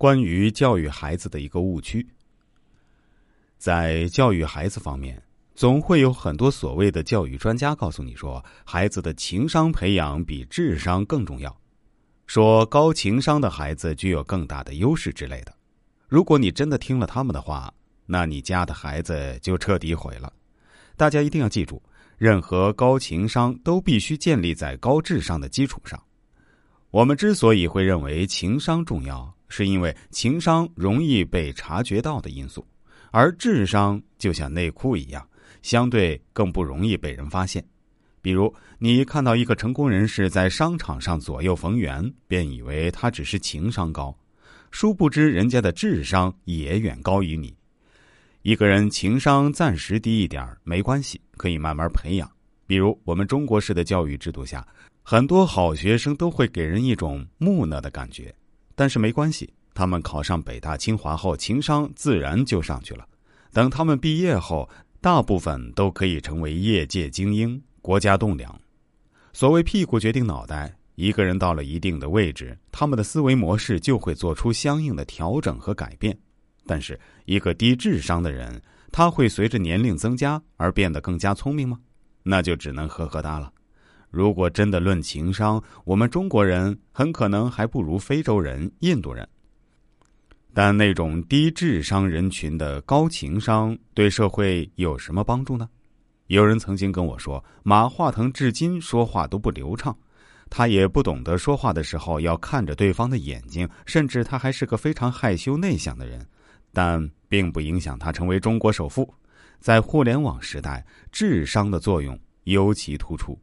关于教育孩子的一个误区。在教育孩子方面，总会有很多所谓的教育专家告诉你说，孩子的情商培养比智商更重要，说高情商的孩子具有更大的优势之类的。如果你真的听了他们的话，那你家的孩子就彻底毁了。大家一定要记住，任何高情商都必须建立在高智商的基础上。我们之所以会认为情商重要，是因为情商容易被察觉到的因素，而智商就像内裤一样，相对更不容易被人发现。比如，你看到一个成功人士在商场上左右逢源，便以为他只是情商高。殊不知，人家的智商也远高于你。一个人情商暂时低一点没关系，可以慢慢培养。比如，我们中国式的教育制度下，很多好学生都会给人一种木讷的感觉。但是没关系，他们考上北大清华后，情商自然就上去了。等他们毕业后，大部分都可以成为业界精英、国家栋梁。所谓“屁股决定脑袋”。一个人到了一定的位置，他们的思维模式就会做出相应的调整和改变。但是，一个低智商的人，他会随着年龄增加而变得更加聪明吗？那就只能呵呵哒了。如果真的论情商，我们中国人很可能还不如非洲人、印度人。但那种低智商人群的高情商对社会有什么帮助呢？有人曾经跟我说，马化腾至今说话都不流畅。他也不懂得说话的时候要看着对方的眼睛，甚至他还是个非常害羞内向的人，但并不影响他成为中国首富。在互联网时代，智商的作用尤其突出。